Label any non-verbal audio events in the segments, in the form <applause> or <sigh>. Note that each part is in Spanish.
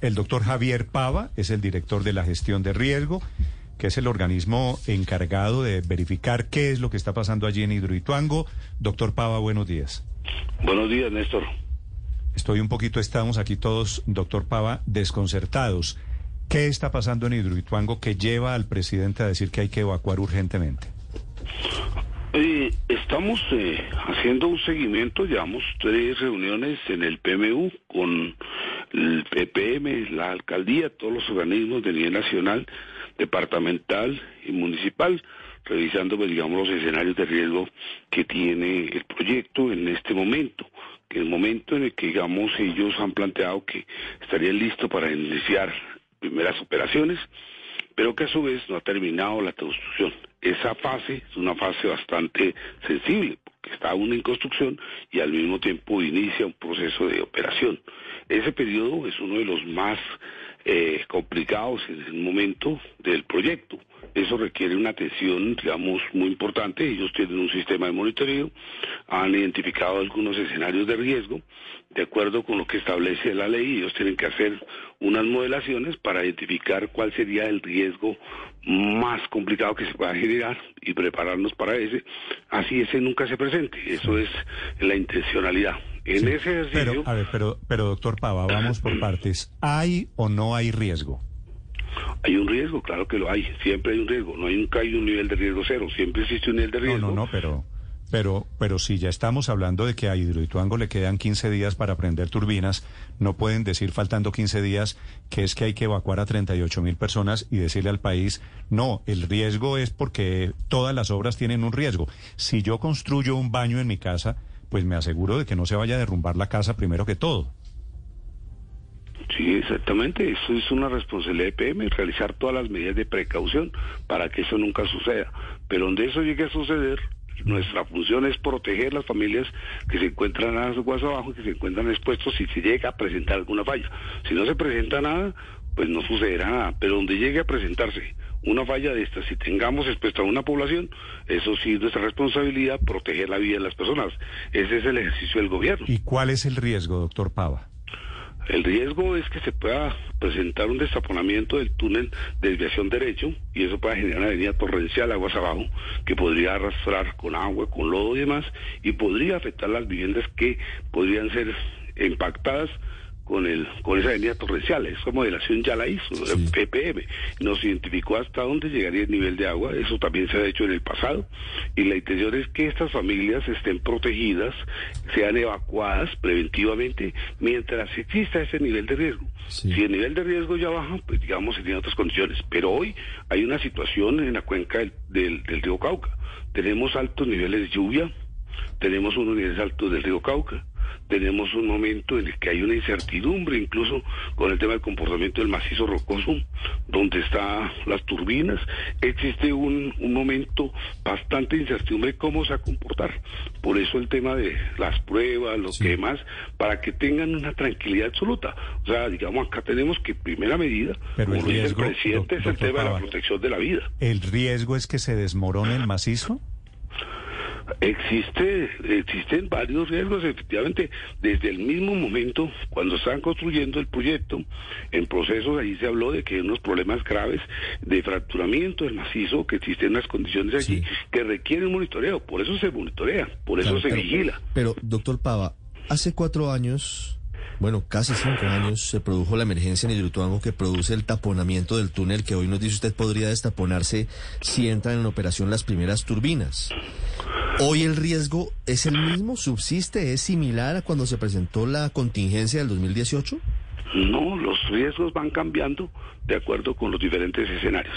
El doctor Javier Pava es el director de la gestión de riesgo, que es el organismo encargado de verificar qué es lo que está pasando allí en Hidroituango. Doctor Pava, buenos días. Buenos días, Néstor. Estoy un poquito, estamos aquí todos, doctor Pava, desconcertados. ¿Qué está pasando en Hidroituango que lleva al presidente a decir que hay que evacuar urgentemente? Eh, estamos eh, haciendo un seguimiento, llevamos tres reuniones en el PMU con el PPM, la alcaldía, todos los organismos de nivel nacional, departamental y municipal, revisando, pues, digamos, los escenarios de riesgo que tiene el proyecto en este momento que el momento en el que, digamos, ellos han planteado que estarían listos para iniciar primeras operaciones, pero que a su vez no ha terminado la construcción. Esa fase es una fase bastante sensible, porque está aún en construcción y al mismo tiempo inicia un proceso de operación. Ese periodo es uno de los más eh, complicados en el momento del proyecto. Eso requiere una atención, digamos, muy importante. Ellos tienen un sistema de monitoreo, han identificado algunos escenarios de riesgo, de acuerdo con lo que establece la ley, ellos tienen que hacer unas modelaciones para identificar cuál sería el riesgo más complicado que se pueda generar y prepararnos para ese, así ese nunca se presente. Eso es la intencionalidad. En ese ejercicio... Pero, a ver, pero, pero doctor Pava, vamos por <clears throat> partes. ¿Hay o no hay riesgo? Hay un riesgo, claro que lo hay. Siempre hay un riesgo. No hay nunca hay un nivel de riesgo cero. Siempre existe un nivel de riesgo. No, no, no, pero... Pero, pero si ya estamos hablando de que a Hidroituango le quedan 15 días para prender turbinas, no pueden decir faltando 15 días que es que hay que evacuar a 38 mil personas y decirle al país, no, el riesgo es porque todas las obras tienen un riesgo. Si yo construyo un baño en mi casa, pues me aseguro de que no se vaya a derrumbar la casa primero que todo. Sí, exactamente. Eso es una responsabilidad de PM, realizar todas las medidas de precaución para que eso nunca suceda. Pero donde eso llegue a suceder, nuestra función es proteger las familias que se encuentran a aguas abajo, que se encuentran expuestos si se llega a presentar alguna falla. Si no se presenta nada, pues no sucederá nada. Pero donde llegue a presentarse una falla de estas, si tengamos expuesta a una población, eso sí es nuestra responsabilidad proteger la vida de las personas. Ese es el ejercicio del gobierno. ¿Y cuál es el riesgo, doctor Pava? El riesgo es que se pueda presentar un destaponamiento del túnel de desviación derecho y eso pueda generar una avenida torrencial aguas abajo que podría arrastrar con agua, con lodo y demás y podría afectar las viviendas que podrían ser impactadas con el con esa avenida torrencial. Esa modelación ya la hizo, el PPM. Nos identificó hasta dónde llegaría el nivel de agua. Eso también se ha hecho en el pasado. Y la intención es que estas familias estén protegidas, sean evacuadas preventivamente mientras exista ese nivel de riesgo. Si el nivel de riesgo ya baja, pues digamos serían otras condiciones. Pero hoy hay una situación en la cuenca del, del, del río Cauca. Tenemos altos niveles de lluvia, tenemos unos niveles altos del río Cauca tenemos un momento en el que hay una incertidumbre, incluso con el tema del comportamiento del macizo rocoso, donde están las turbinas. Existe un, un momento bastante incertidumbre cómo se va a comportar. Por eso el tema de las pruebas, lo que más, para que tengan una tranquilidad absoluta. O sea, digamos, acá tenemos que primera medida, Pero el como dice el riesgo, presidente, es el tema de la protección de la vida. ¿El riesgo es que se desmorone el macizo? Existe, existen varios riesgos, efectivamente, desde el mismo momento, cuando estaban construyendo el proyecto, en procesos ahí se habló de que hay unos problemas graves de fracturamiento del macizo, que existen unas condiciones allí que requieren monitoreo, por eso se monitorea, por eso se pero- vigila. Pero, doctor Pava, hace cuatro años, bueno, casi cinco años, se produjo la emergencia en Hidroituango que produce el taponamiento del túnel que hoy nos dice usted podría destaponarse si entran en operación las primeras turbinas. ¿Hoy el riesgo es el mismo? ¿Subsiste? ¿Es similar a cuando se presentó la contingencia del 2018? No, los riesgos van cambiando de acuerdo con los diferentes escenarios.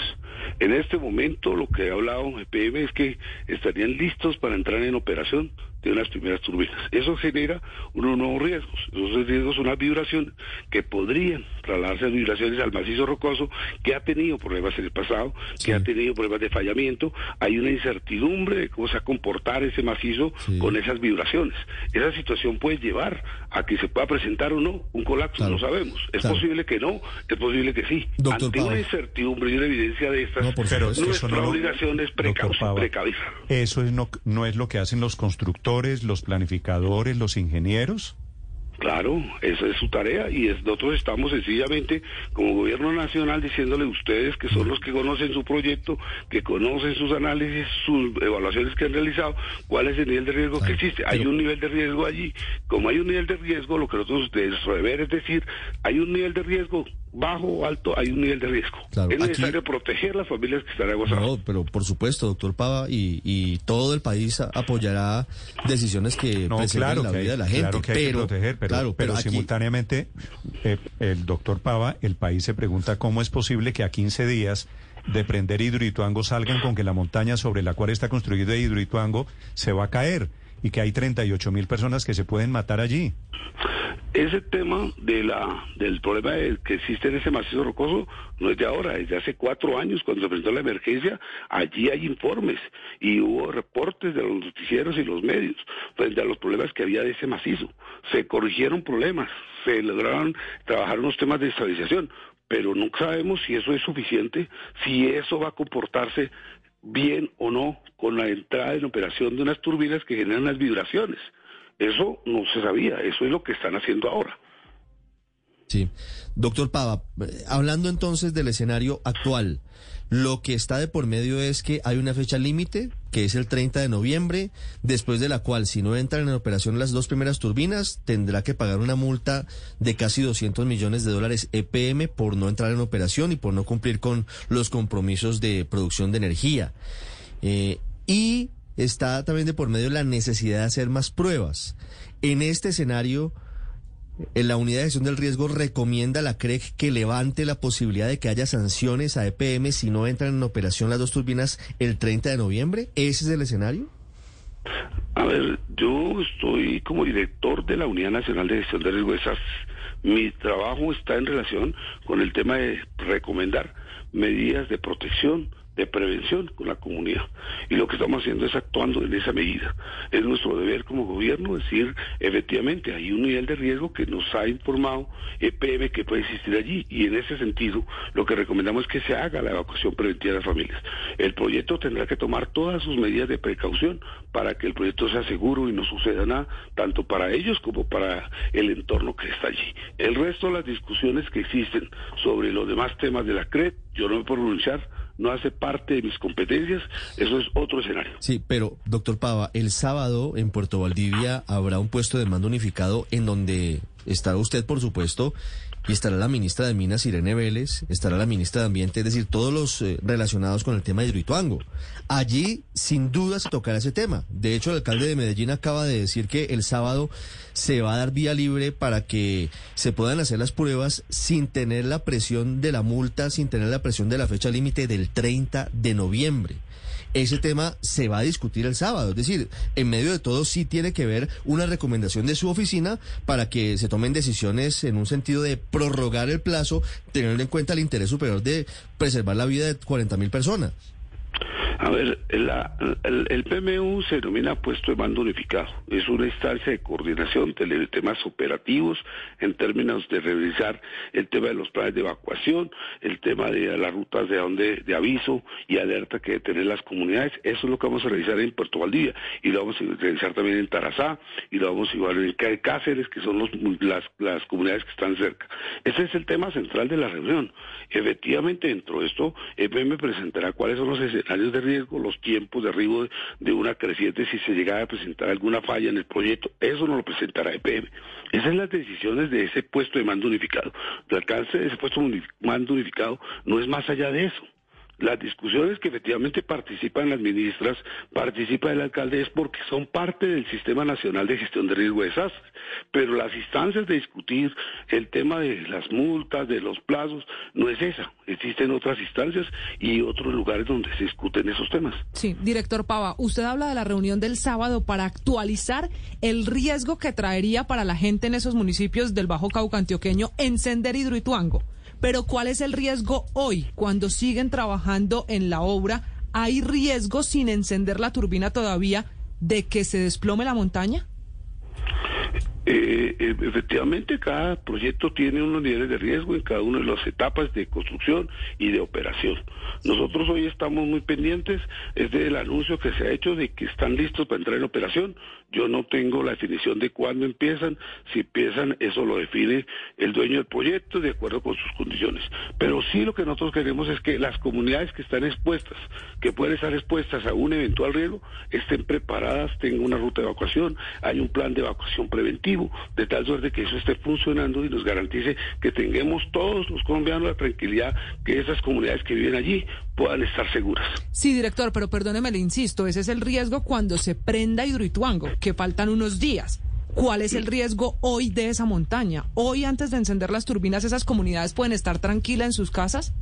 En este momento lo que ha hablado EPM es que estarían listos para entrar en operación de unas primeras turbinas. Eso genera unos nuevos riesgos. Esos riesgos son unas vibraciones que podrían trasladarse a vibraciones al macizo rocoso que ha tenido problemas en el pasado, que ha tenido problemas de fallamiento. Hay una incertidumbre de cómo se va a comportar ese macizo Sí. con esas vibraciones. Esa situación puede llevar a que se pueda presentar o no un colapso, Claro. no sabemos. Es Claro. posible que no, es posible que sí. Doctor Ante una incertidumbre y una evidencia de No, por Pero eso nuestra no lo- obligación es precaver. ¿Eso es no, no es lo que hacen los constructores, los planificadores, los ingenieros? Claro, esa es su tarea y nosotros estamos sencillamente como gobierno nacional diciéndole a ustedes que son los que conocen su proyecto, que conocen sus análisis, sus evaluaciones que han realizado, cuál es el nivel de riesgo que existe. Hay un nivel de riesgo allí. Como hay un nivel de riesgo, lo que nosotros ustedes deber es decir, hay un nivel de riesgo bajo o alto, hay un nivel de riesgo. es necesario proteger las familias que están aguas No, pero por supuesto, doctor Pava, y, y todo el país apoyará decisiones que no, claro la vida de la gente. Claro que hay que proteger, pero, claro, pero, simultáneamente, eh, el doctor Pava, el país se pregunta cómo es posible que a 15 días de prender Hidroituango salgan con que la montaña sobre la cual está construido Hidroituango se va a caer y que hay 38 mil personas que se pueden matar allí. Ese tema de la, del problema que existe en ese macizo rocoso no es de ahora, es de hace cuatro años cuando se presentó la emergencia. Allí hay informes y hubo reportes de los noticieros y los medios frente a los problemas que había de ese macizo. Se corrigieron problemas, se lograron trabajar unos temas de estabilización, pero no sabemos si eso es suficiente, si eso va a comportarse bien o no con la entrada en operación de unas turbinas que generan las vibraciones. Eso no se sabía, eso es lo que están haciendo ahora. Sí. Doctor Pava, hablando entonces del escenario actual, lo que está de por medio es que hay una fecha límite, que es el 30 de noviembre, después de la cual, si no entran en operación las dos primeras turbinas, tendrá que pagar una multa de casi 200 millones de dólares EPM por no entrar en operación y por no cumplir con los compromisos de producción de energía. Eh, y está también de por medio la necesidad de hacer más pruebas. En este escenario, en la unidad de gestión del riesgo recomienda a la CREC que levante la posibilidad de que haya sanciones a EPM si no entran en operación las dos turbinas el 30 de noviembre. ¿Ese es el escenario? A ver, yo estoy como director de la Unidad Nacional de Gestión de Riesgo de. Mi trabajo está en relación con el tema de recomendar medidas de protección de prevención con la comunidad. Y lo que estamos haciendo es actuando en esa medida. Es nuestro deber como gobierno decir, efectivamente, hay un nivel de riesgo que nos ha informado EPM que puede existir allí. Y en ese sentido, lo que recomendamos es que se haga la evacuación preventiva de las familias. El proyecto tendrá que tomar todas sus medidas de precaución para que el proyecto sea seguro y no suceda nada, tanto para ellos como para el entorno que está allí. El resto de las discusiones que existen sobre los demás temas de la CRED, yo no me puedo pronunciar no hace parte de mis competencias, eso es otro escenario. Sí, pero doctor Pava, el sábado en Puerto Valdivia habrá un puesto de mando unificado en donde estará usted, por supuesto, y estará la ministra de Minas, Irene Vélez, estará la ministra de Ambiente, es decir, todos los eh, relacionados con el tema de Hidroituango. Allí, sin duda, se tocará ese tema. De hecho, el alcalde de Medellín acaba de decir que el sábado se va a dar vía libre para que se puedan hacer las pruebas sin tener la presión de la multa, sin tener la presión de la fecha límite del 30 de noviembre ese tema se va a discutir el sábado. Es decir, en medio de todo sí tiene que ver una recomendación de su oficina para que se tomen decisiones en un sentido de prorrogar el plazo, teniendo en cuenta el interés superior de preservar la vida de 40 mil personas. A ver, el, PMU se denomina puesto de mando unificado. Es una instancia de coordinación de temas operativos en términos de revisar el tema de los planes de evacuación, el tema de las rutas de, donde, de aviso y alerta que deben tener las comunidades. Eso es lo que vamos a revisar en Puerto Valdivia y lo vamos a revisar también en Tarazá y lo vamos a igual en Cáceres, que son los, las, las comunidades que están cerca. Ese es el tema central de la reunión. Efectivamente, dentro de esto, EPM presentará cuáles son los escenarios de riesgo, los tiempos de arribo de una creciente si se llegara a presentar alguna falla en el proyecto. Eso no lo presentará EPM. Esas son las decisiones de ese puesto de mando unificado. El alcance de ese puesto de mando unificado no es más allá de eso las discusiones que efectivamente participan las ministras, participa el alcalde, es porque son parte del Sistema Nacional de Gestión de Riesgo de Desastres. Pero las instancias de discutir el tema de las multas, de los plazos, no es esa. Existen otras instancias y otros lugares donde se discuten esos temas. Sí, director Pava, usted habla de la reunión del sábado para actualizar el riesgo que traería para la gente en esos municipios del Bajo Cauca Antioqueño encender Hidroituango. Pero ¿cuál es el riesgo hoy cuando siguen trabajando en la obra? ¿Hay riesgo sin encender la turbina todavía de que se desplome la montaña? Eh, eh, efectivamente, cada proyecto tiene unos niveles de riesgo en cada una de las etapas de construcción y de operación. Nosotros hoy estamos muy pendientes, es del anuncio que se ha hecho de que están listos para entrar en operación. Yo no tengo la definición de cuándo empiezan. Si empiezan, eso lo define el dueño del proyecto de acuerdo con sus condiciones. Pero sí lo que nosotros queremos es que las comunidades que están expuestas, que pueden estar expuestas a un eventual riesgo, estén preparadas, tengan una ruta de evacuación, hay un plan de evacuación preventivo, de tal suerte que eso esté funcionando y nos garantice que tengamos todos los colombianos la tranquilidad que esas comunidades que viven allí puedan estar seguras. Sí, director, pero perdóneme, le insisto, ese es el riesgo cuando se prenda Hidroituango, que faltan unos días. ¿Cuál es el riesgo hoy de esa montaña? Hoy, antes de encender las turbinas, ¿esas comunidades pueden estar tranquilas en sus casas?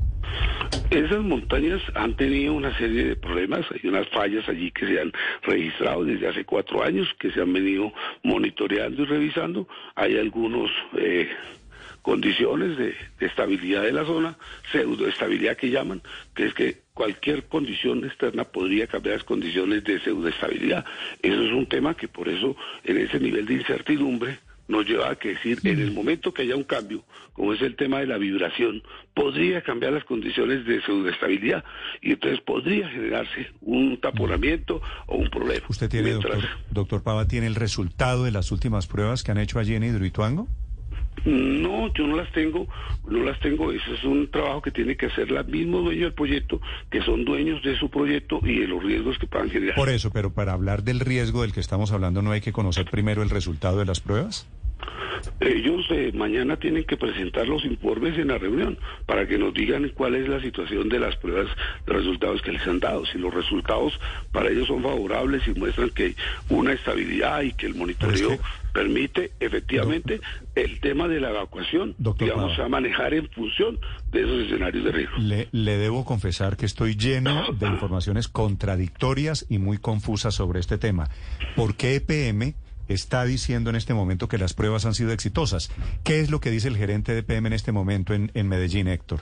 Esas montañas han tenido una serie de problemas, hay unas fallas allí que se han registrado desde hace cuatro años, que se han venido monitoreando y revisando, hay algunos eh, condiciones de, estabilidad de la zona, pseudoestabilidad que llaman, que es que cualquier condición externa podría cambiar las condiciones de pseudoestabilidad. Eso es un tema que por eso en ese nivel de incertidumbre nos lleva a que decir, en el momento que haya un cambio, como es el tema de la vibración, podría cambiar las condiciones de pseudoestabilidad y entonces podría generarse un taponamiento o un problema. ¿Usted tiene, doctor, doctor Pava, tiene el resultado de las últimas pruebas que han hecho allí en Hidroituango? No, yo no las tengo, no las tengo. Eso es un trabajo que tiene que hacer la mismo dueño del proyecto, que son dueños de su proyecto y de los riesgos que puedan generar. Por eso, pero para hablar del riesgo del que estamos hablando, ¿no hay que conocer primero el resultado de las pruebas? Ellos eh, mañana tienen que presentar los informes en la reunión para que nos digan cuál es la situación de las pruebas de resultados que les han dado. Si los resultados para ellos son favorables y muestran que hay una estabilidad y que el monitoreo permite efectivamente el tema de la evacuación, digamos, a manejar en función de esos escenarios de riesgo. Le, le debo confesar que estoy lleno de <clears throat> informaciones contradictorias y muy confusas sobre este tema. ¿Por qué EPM está diciendo en este momento que las pruebas han sido exitosas? ¿Qué es lo que dice el gerente de EPM en este momento en, en Medellín, Héctor?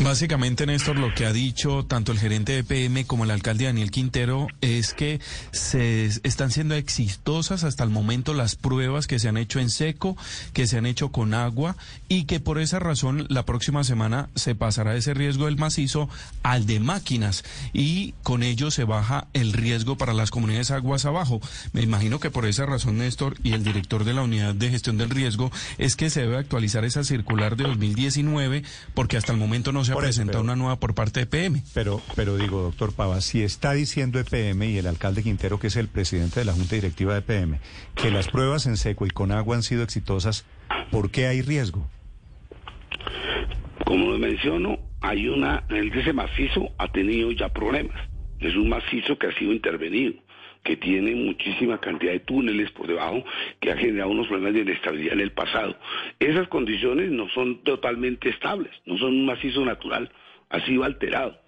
Básicamente, Néstor, lo que ha dicho tanto el gerente de PM como el alcalde Daniel Quintero es que se están siendo exitosas hasta el momento las pruebas que se han hecho en seco, que se han hecho con agua y que por esa razón la próxima semana se pasará ese riesgo del macizo al de máquinas y con ello se baja el riesgo para las comunidades aguas abajo. Me imagino que por esa razón, Néstor, y el director de la unidad de gestión del riesgo es que se debe actualizar esa circular de 2019 porque hasta el momento no se ha presentado una nueva por parte de EPM. Pero, pero digo, doctor Pava, si está diciendo EPM y el alcalde Quintero, que es el presidente de la Junta Directiva de EPM, que las pruebas en seco y con agua han sido exitosas, ¿por qué hay riesgo? Como lo menciono, hay una, el ese macizo ha tenido ya problemas. Es un macizo que ha sido intervenido que tiene muchísima cantidad de túneles por debajo, que ha generado unos problemas de inestabilidad en el pasado. Esas condiciones no son totalmente estables, no son un macizo natural, ha sido alterado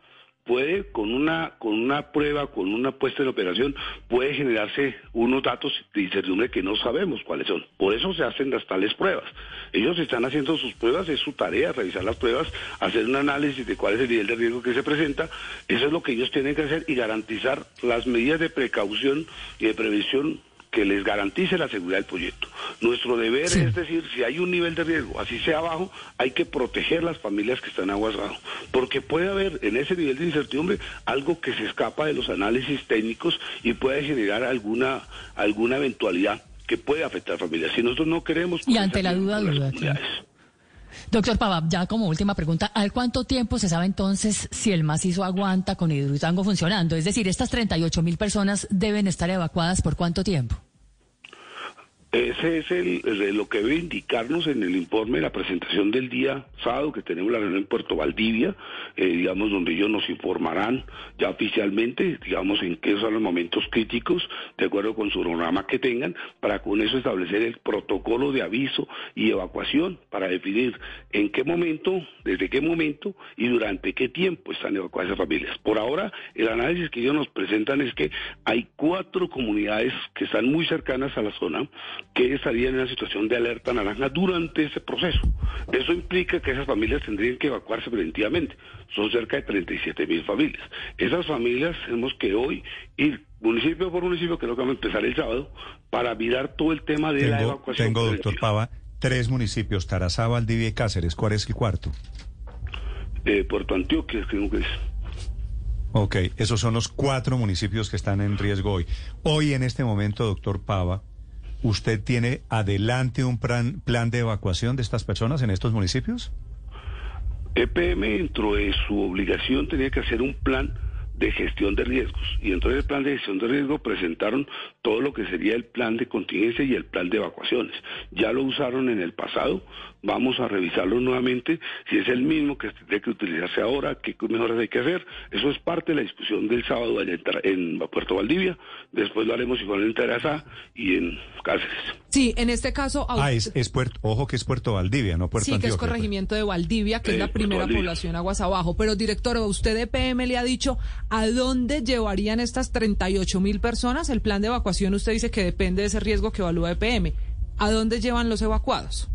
puede con una con una prueba, con una puesta en operación, puede generarse unos datos de incertidumbre que no sabemos cuáles son. Por eso se hacen las tales pruebas. Ellos están haciendo sus pruebas, es su tarea revisar las pruebas, hacer un análisis de cuál es el nivel de riesgo que se presenta. Eso es lo que ellos tienen que hacer y garantizar las medidas de precaución y de prevención que les garantice la seguridad del proyecto. Nuestro deber es decir, si hay un nivel de riesgo, así sea bajo, hay que proteger las familias que están aguas abajo, porque puede haber en ese nivel de incertidumbre algo que se escapa de los análisis técnicos y puede generar alguna alguna eventualidad que puede afectar a familias. Si nosotros no queremos... Y ante la duda, duda. Doctor Pava, ya como última pregunta, ¿al cuánto tiempo se sabe entonces si el macizo aguanta con hidroitango funcionando? Es decir, estas 38 mil personas deben estar evacuadas por cuánto tiempo? Ese es el, lo que debe indicarnos en el informe, la presentación del día sábado, que tenemos la reunión en Puerto Valdivia, eh, digamos, donde ellos nos informarán ya oficialmente, digamos, en qué son los momentos críticos, de acuerdo con su programa que tengan, para con eso establecer el protocolo de aviso y evacuación, para definir en qué momento, desde qué momento y durante qué tiempo están evacuadas esas familias. Por ahora, el análisis que ellos nos presentan es que hay cuatro comunidades que están muy cercanas a la zona, que estarían en una situación de alerta naranja durante ese proceso. Eso implica que esas familias tendrían que evacuarse preventivamente. Son cerca de 37 mil familias. Esas familias tenemos que hoy ir municipio por municipio, creo que vamos a empezar el sábado, para mirar todo el tema de la evacuación. Tengo, doctor Pava, tres municipios, Tarazá, Valdivia y Cáceres. ¿Cuál es el cuarto? Eh, Puerto Antioquia, creo que es. Ok, esos son los cuatro municipios que están en riesgo hoy. Hoy, en este momento, doctor Pava, ¿usted tiene adelante un plan, plan de evacuación de estas personas en estos municipios? EPM, dentro de su obligación, tenía que hacer un plan de gestión de riesgos. Y dentro del plan de gestión de riesgo presentaron todo lo que sería el plan de contingencia y el plan de evacuaciones. Ya lo usaron en el pasado, vamos a revisarlo nuevamente, si es el mismo que tiene que utilizarse ahora, qué mejoras hay que hacer. Eso es parte de la discusión del sábado en Puerto Valdivia, después lo haremos igual en Terasa y en Cáceres. Sí, en este caso... Ah, es, Puerto, ojo que es Puerto Valdivia, no Puerto Sí, que es corregimiento de Valdivia, que es la primera población aguas abajo. Pero, director, ¿usted de PM le ha dicho a dónde llevarían estas 38 mil personas? El plan de evacuación, usted dice que depende de ese riesgo que evalúa EPM. ¿A dónde llevan los evacuados?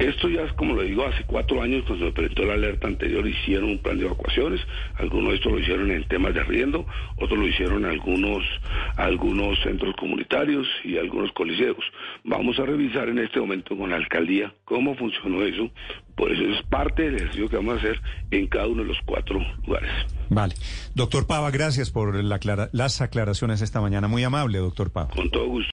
Esto ya es como lo digo, hace cuatro años cuando se presentó la alerta anterior hicieron un plan de evacuaciones, algunos de estos lo hicieron en temas de arriendo, otros lo hicieron algunos, algunos centros comunitarios y algunos coliseos. Vamos a revisar en este momento con la alcaldía cómo funcionó eso, por eso es parte del ejercicio que vamos a hacer en cada uno de los cuatro lugares. Vale. Doctor Pava, gracias por las aclaraciones esta mañana. Muy amable, doctor Pava. Con todo gusto.